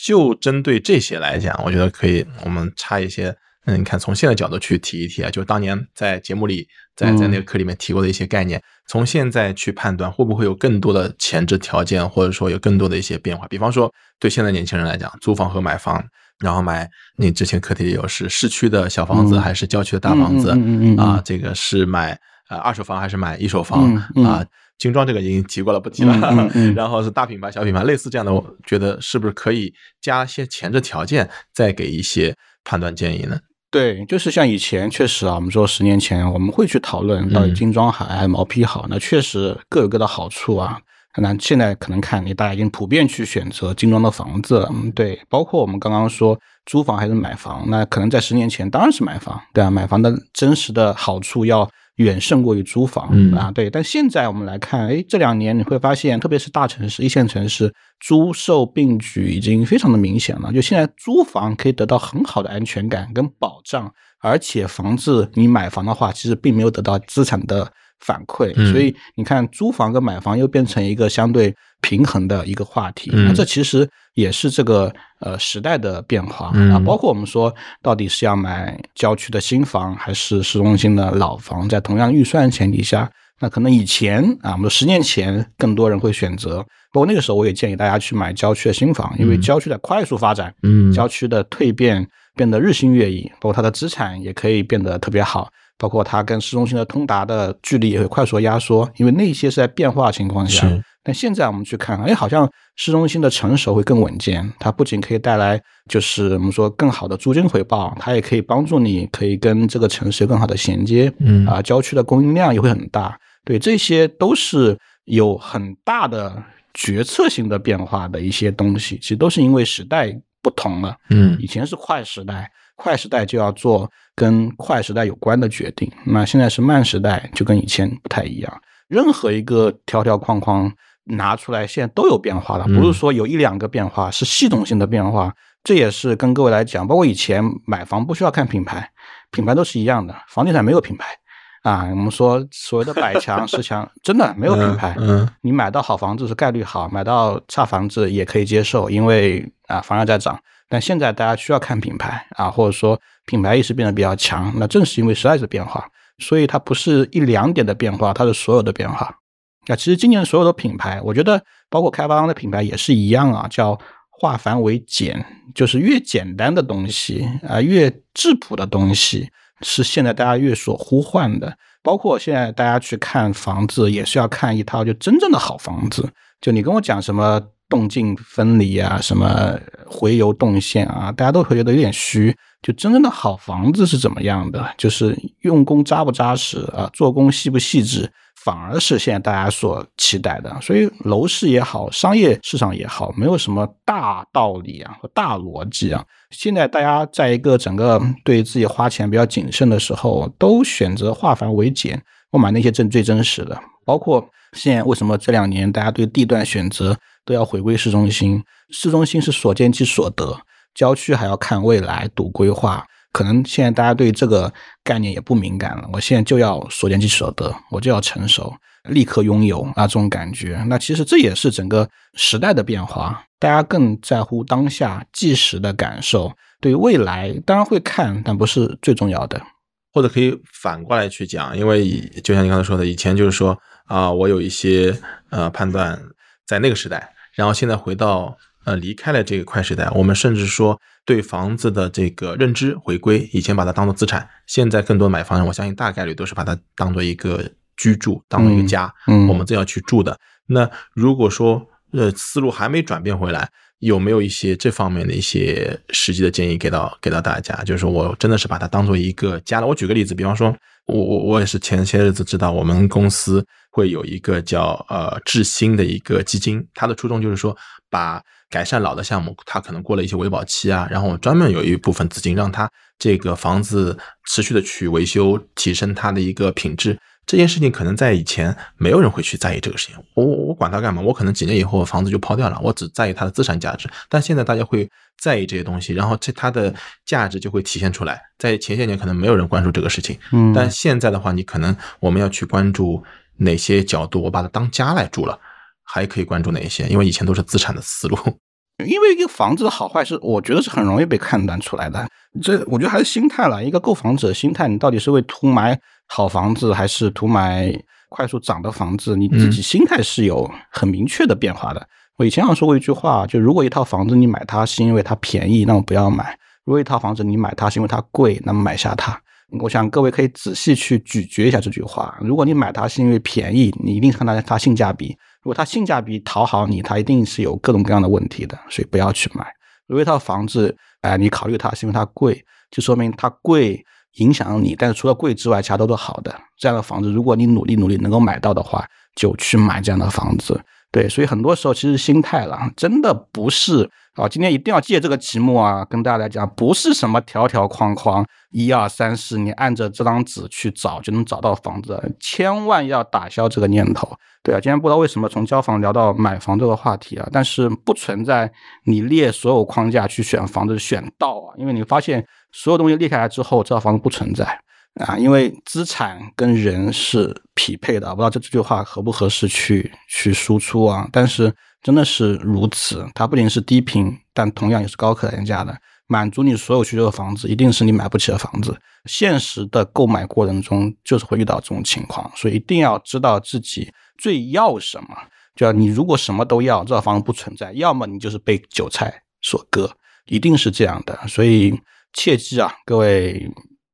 就针对这些来讲，我觉得可以，我们插一些。嗯，你看，从现在角度去提一提啊，就当年在节目里，在在那个课里面提过的一些概念，从现在去判断会不会有更多的前置条件，或者说有更多的一些变化。比方说，对现在年轻人来讲，租房和买房，然后买你之前课题里有是市区的小房子还是郊区的大房子啊？这个是买呃二手房还是买一手房啊？精装这个已经提过了，不提了。然后是大品牌、小品牌，类似这样的，我觉得是不是可以加些前置条件，再给一些判断建议呢？对，就是像以前确实啊，我们说十年前我们会去讨论到底精装好还是毛坯好，那确实各有各的好处啊。那现在可能看你大家已经普遍去选择精装的房子，嗯，对，包括我们刚刚说租房还是买房，那可能在十年前当然是买房，对啊，买房的真实的好处要。远胜过于租房啊，对。但现在我们来看，哎，这两年你会发现，特别是大城市、一线城市，租售并举已经非常的明显了。就现在租房可以得到很好的安全感跟保障，而且房子你买房的话，其实并没有得到资产的反馈，所以你看租房跟买房又变成一个相对平衡的一个话题。那这其实也是这个。呃，时代的变化啊，包括我们说，到底是要买郊区的新房，还是市中心的老房？在同样预算前提下，那可能以前啊，我们十年前更多人会选择，包括那个时候，我也建议大家去买郊区的新房，因为郊区的快速发展，嗯，郊区的蜕变变得日新月异，包括它的资产也可以变得特别好，包括它跟市中心的通达的距离也会快速压缩，因为那些是在变化情况下。但现在我们去看，哎，好像市中心的成熟会更稳健。它不仅可以带来，就是我们说更好的租金回报，它也可以帮助你，可以跟这个城市有更好的衔接。嗯啊，郊区的供应量也会很大。对，这些都是有很大的决策性的变化的一些东西。其实都是因为时代不同了。嗯，以前是快时代，快时代就要做跟快时代有关的决定。那现在是慢时代，就跟以前不太一样。任何一个条条框框。拿出来，现在都有变化了，不是说有一两个变化，是系统性的变化。这也是跟各位来讲，包括以前买房不需要看品牌，品牌都是一样的，房地产没有品牌啊。我们说所谓的百强十强，真的没有品牌。嗯，你买到好房子是概率好，买到差房子也可以接受，因为啊房价在涨。但现在大家需要看品牌啊，或者说品牌意识变得比较强，那正是因为时代的变化，所以它不是一两点的变化，它是所有的变化。啊，其实今年所有的品牌，我觉得包括开发商的品牌也是一样啊，叫化繁为简，就是越简单的东西啊，越质朴的东西是现在大家越所呼唤的。包括现在大家去看房子，也是要看一套就真正的好房子。就你跟我讲什么动静分离啊，什么回游动线啊，大家都会觉得有点虚。就真正的好房子是怎么样的？就是用工扎不扎实啊，做工细不细致，反而是现在大家所期待的。所以楼市也好，商业市场也好，没有什么大道理啊和大逻辑啊。现在大家在一个整个对自己花钱比较谨慎的时候，都选择化繁为简，我买那些真最真实的。包括现在为什么这两年大家对地段选择都要回归市中心？市中心是所见即所得。郊区还要看未来赌规划，可能现在大家对这个概念也不敏感了。我现在就要所见即所得，我就要成熟，立刻拥有啊，这种感觉。那其实这也是整个时代的变化，大家更在乎当下即时的感受。对于未来，当然会看，但不是最重要的。或者可以反过来去讲，因为就像你刚才说的，以前就是说啊，我有一些呃判断在那个时代，然后现在回到。呃，离开了这个快时代，我们甚至说对房子的这个认知回归，以前把它当做资产，现在更多买房人，我相信大概率都是把它当做一个居住，当做一个家，嗯，我们这要去住的。那如果说呃思路还没转变回来，有没有一些这方面的一些实际的建议给到给到大家？就是说我真的是把它当做一个家了。我举个例子，比方说，我我我也是前些日子知道，我们公司会有一个叫呃智新的一个基金，它的初衷就是说把改善老的项目，它可能过了一些维保期啊，然后我专门有一部分资金让它这个房子持续的去维修，提升它的一个品质。这件事情可能在以前没有人会去在意这个事情，我我管它干嘛？我可能几年以后房子就抛掉了，我只在意它的资产价值。但现在大家会在意这些东西，然后这它的价值就会体现出来。在前些年可能没有人关注这个事情，嗯，但现在的话，你可能我们要去关注哪些角度，我把它当家来住了。还可以关注哪一些？因为以前都是资产的思路。因为一个房子的好坏是，我觉得是很容易被判断出来的。这我觉得还是心态了。一个购房者的心态，你到底是为图买好房子，还是图买快速涨的房子？你自己心态是有很明确的变化的。我以前像说过一句话，就如果一套房子你买它是因为它便宜，那么不要买；如果一套房子你买它是因为它贵，那么买下它。我想各位可以仔细去咀嚼一下这句话。如果你买它是因为便宜，你一定看它它性价比。如果它性价比讨好你，它一定是有各种各样的问题的，所以不要去买。如果一套房子，哎，你考虑它是因为它贵，就说明它贵影响你。但是除了贵之外，其他都是好的。这样的房子，如果你努力努力能够买到的话，就去买这样的房子。对，所以很多时候其实心态了，真的不是啊。今天一定要借这个题目啊，跟大家来讲，不是什么条条框框，一二三四，你按着这张纸去找就能找到房子，千万要打消这个念头。对啊，今天不知道为什么从交房聊到买房这个话题啊，但是不存在你列所有框架去选房子选到啊，因为你发现所有东西列下来之后，这套房子不存在啊，因为资产跟人是匹配的，不知道这这句话合不合适去去输出啊，但是真的是如此，它不仅是低频，但同样也是高可单价的，满足你所有需求的房子，一定是你买不起的房子。现实的购买过程中就是会遇到这种情况，所以一定要知道自己。最要什么？就你如果什么都要，这套房子不存在；要么你就是被韭菜所割，一定是这样的。所以切记啊，各位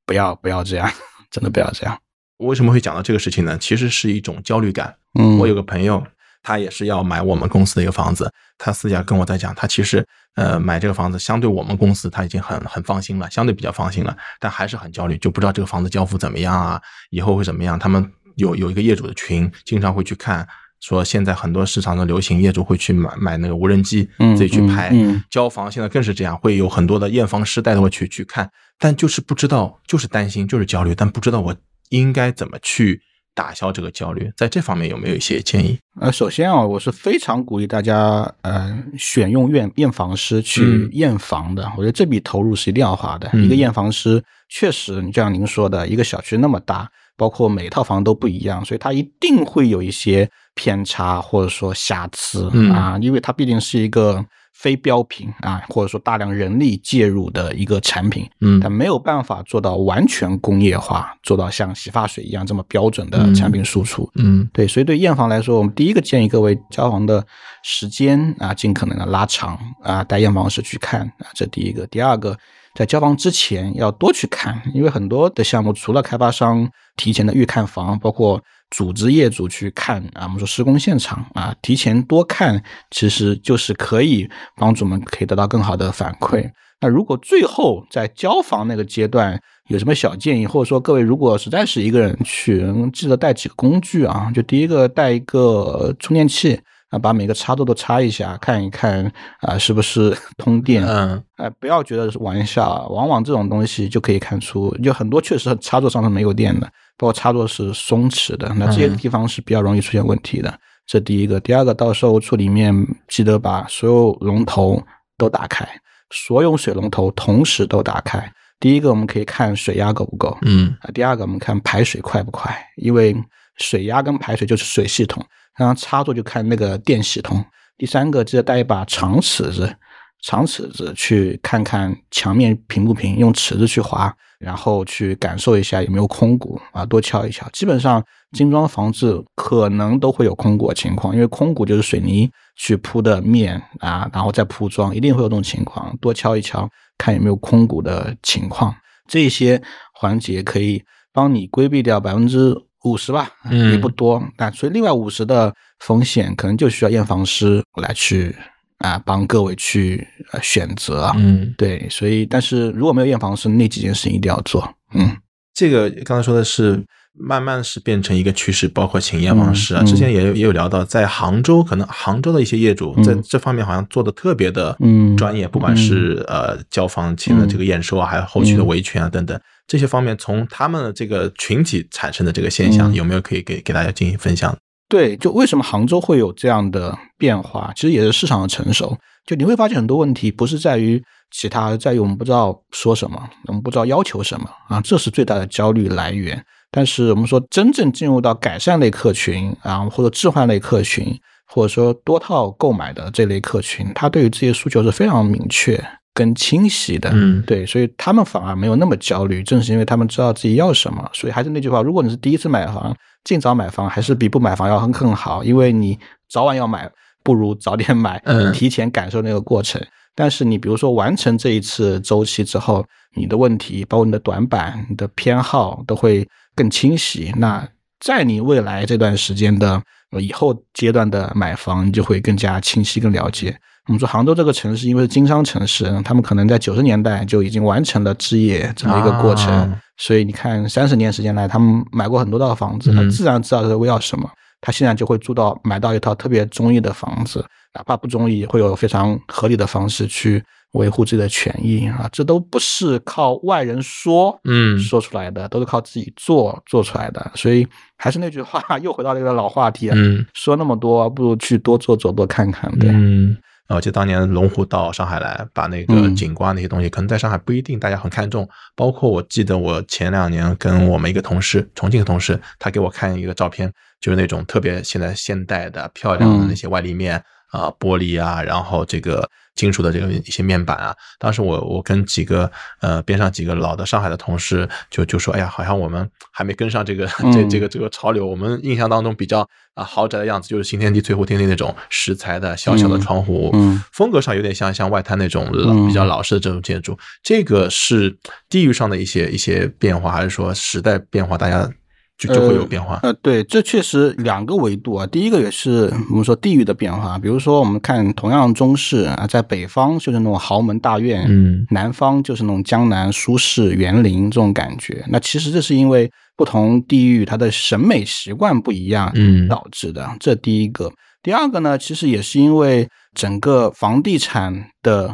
不要不要这样，真的不要这样。我为什么会讲到这个事情呢？其实是一种焦虑感。嗯，我有个朋友，他也是要买我们公司的一个房子，他私下跟我在讲，他其实呃买这个房子，相对我们公司他已经很很放心了，相对比较放心了，但还是很焦虑，就不知道这个房子交付怎么样啊，以后会怎么样？他们。有有一个业主的群，经常会去看，说现在很多市场的流行，业主会去买买那个无人机，自己去拍。交房现在更是这样，会有很多的验房师带着我去去看，但就是不知道，就是担心，就是焦虑，但不知道我应该怎么去打消这个焦虑。在这方面有没有一些建议？呃，首先啊，我是非常鼓励大家，呃，选用验验房师去验房的。我觉得这笔投入是一定要花的。一个验房师确实，就像您说的，一个小区那么大。包括每一套房都不一样，所以它一定会有一些偏差或者说瑕疵啊，因为它毕竟是一个非标品啊，或者说大量人力介入的一个产品，嗯它没有办法做到完全工业化，做到像洗发水一样这么标准的产品输出。嗯对，所以对验房来说，我们第一个建议各位交房的时间啊，尽可能的拉长啊，带验房师去看啊，这第一个。第二个，在交房之前要多去看，因为很多的项目除了开发商提前的预看房，包括组织业主去看啊，我们说施工现场啊，提前多看，其实就是可以帮助我们可以得到更好的反馈。那如果最后在交房那个阶段有什么小建议，或者说各位如果实在是一个人去，记得带几个工具啊。就第一个带一个充电器啊，把每个插座都插一下，看一看啊是不是 通电。嗯哎，不要觉得是玩笑，往往这种东西就可以看出，就很多确实插座上是没有电的，包括插座是松弛的，那这些地方是比较容易出现问题的。这第一个，第二个，到售后处里面记得把所有龙头都打开，所有水龙头同时都打开。第一个，我们可以看水压够不够，嗯啊，第二个我们看排水快不快，因为水压跟排水就是水系统，然后插座就看那个电系统。第三个，记得带一把长尺子，长尺子去看看墙面平不平，用尺子去划，然后去感受一下有没有空鼓啊，多敲一敲。基本上精装房子可能都会有空鼓情况，因为空鼓就是水泥去铺的面啊，然后再铺装，一定会有这种情况，多敲一敲，看有没有空鼓的情况。这些环节可以帮你规避掉百分之五十吧，嗯也不多。那所以另外五十的风险，可能就需要验房师来去啊帮各位去呃选择。嗯，对，所以但是如果没有验房师，那几件事情一定要做。嗯，这个刚才说的是慢慢是变成一个趋势，包括请验房师啊，嗯之前也有也有聊到，在杭州可能杭州的一些业主嗯在这方面好像做的特别的嗯专业，不管是呃交房前的这个验收啊，还有后续的维权啊等等。这些方面，从他们的这个群体产生的这个现象，嗯有没有可以给给大家进行分享？对，就为什么杭州会有这样的变化，其实也是市场的成熟。就你会发现很多问题不是在于其他，在于我们不知道说什么，我们不知道要求什么啊，这是最大的焦虑来源。但是我们说真正进入到改善类客群啊，或者置换类客群，或者说多套购买的这类客群，他对于这些诉求是非常明确跟清晰的。嗯对，所以他们反而没有那么焦虑，正是因为他们知道自己要什么。所以还是那句话，如果你是第一次买房，尽早买房还是比不买房要更更好，因为你早晚要买，不如早点买，嗯提前感受那个过程。但是你比如说完成这一次周期之后，你的问题，包括你的短板、你的偏好都会更清晰。那在你未来这段时间的呃以后阶段的买房，你就会更加清晰、更了解。我们说杭州这个城市，因为是经商城市，他们可能在九十年代就已经完成了置业这么一个过程，啊所以你看三十年时间来，他们买过很多套房子，他嗯自然知道他要什么。他现在就会住到买到一套特别中意的房子，哪怕不中意，会有非常合理的方式去维护自己的权益啊！这都不是靠外人说，嗯说出来的，都是靠自己做做出来的。所以还是那句话，又回到那个老话题啊，嗯说那么多，不如去多做做，多看看。对，嗯。啊我记得当年龙湖到上海来，把那个嗯景观那些东西，可能在上海不一定大家很看重。包括我记得我前两年跟我们一个同事，重庆的同事，他给我看一个照片，就是那种特别现在现代的漂亮的嗯那些外立面啊、玻璃啊，然后这个金属的这个一些面板啊。当时我我跟几个呃边上几个老的上海的同事就就说，哎呀，好像我们还没跟上这个这嗯这个这个潮流。我们印象当中比较啊豪宅的样子，就是新天地、翠湖天地那种石材的小小的嗯窗户，嗯风格上有点像像外滩那种老嗯比较老式的这种建筑。这个是地域上的一些一些变化，还是说时代变化，大家就就会有变化？呃，对，这确实两个维度啊。第一个也是我们说地域的变化，比如说我们看同样中式啊，在北方就是那种豪门大院，嗯南方就是那种江南舒适园林这种感觉。那其实这是因为不同地域它的审美习惯不一样，嗯导致的。这第一个。第二个呢，其实也是因为整个房地产的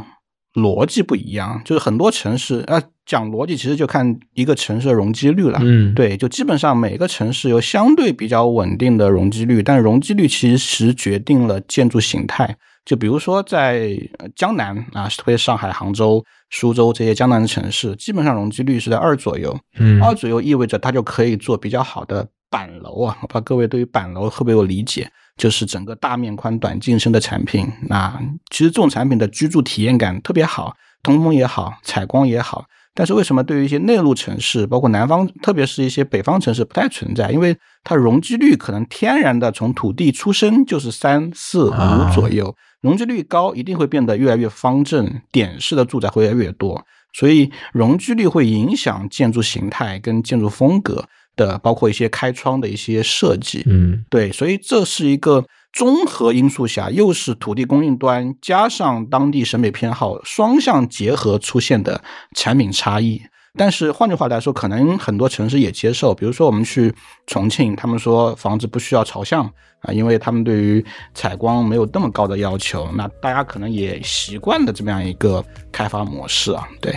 逻辑不一样，就是很多城市啊，讲逻辑其实就看一个城市的容积率了。嗯，对，就基本上每个城市有相对比较稳定的容积率，但容积率其实决定了建筑形态。就比如说在呃江南啊，特别上海、杭州、苏州这些江南的城市，基本上容积率是在二左右。嗯二左右意味着它就可以做比较好的板楼啊，我不知道各位对于板楼会不会有理解？就是整个大面宽、短进深的产品。那其实这种产品的居住体验感特别好，通风也好，采光也好。但是为什么对于一些内陆城市，包括南方，特别是一些北方城市不太存在？因为它容积率可能天然的从土地出生就是三四五左右，容积率高一定会变得越来越方正，点式的住宅会越来越多，所以容积率会影响建筑形态跟建筑风格的，包括一些开窗的一些设计。嗯，对，所以这是一个。综合因素下，又是土地供应端加上当地审美偏好双向结合出现的产品差异。但是换句话来说，可能很多城市也接受。比如说我们去重庆，他们说房子不需要朝向啊，因为他们对于采光没有那么高的要求。那大家可能也习惯了这么样一个开发模式啊，对。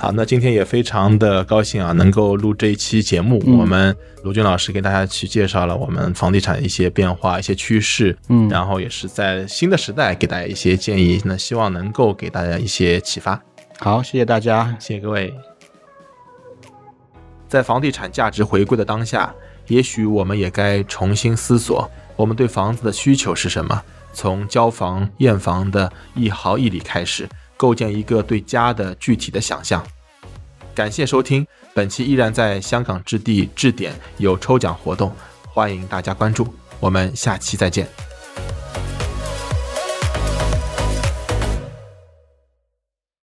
好，那今天也非常的高兴啊，能够录这一期节目。我们卢军老师给大家去介绍了我们房地产一些变化、一些趋势，嗯，然后也是在新的时代给大家一些建议，那希望能够给大家一些启发。好，谢谢大家，谢谢各位。在房地产价值回归的当下，也许我们也该重新思索，我们对房子的需求是什么？从交房、验房的一毫一厘开始。构建一个对家的具体的想象。感谢收听，本期依然在香港置地置点有抽奖活动，欢迎大家关注。我们下期再见。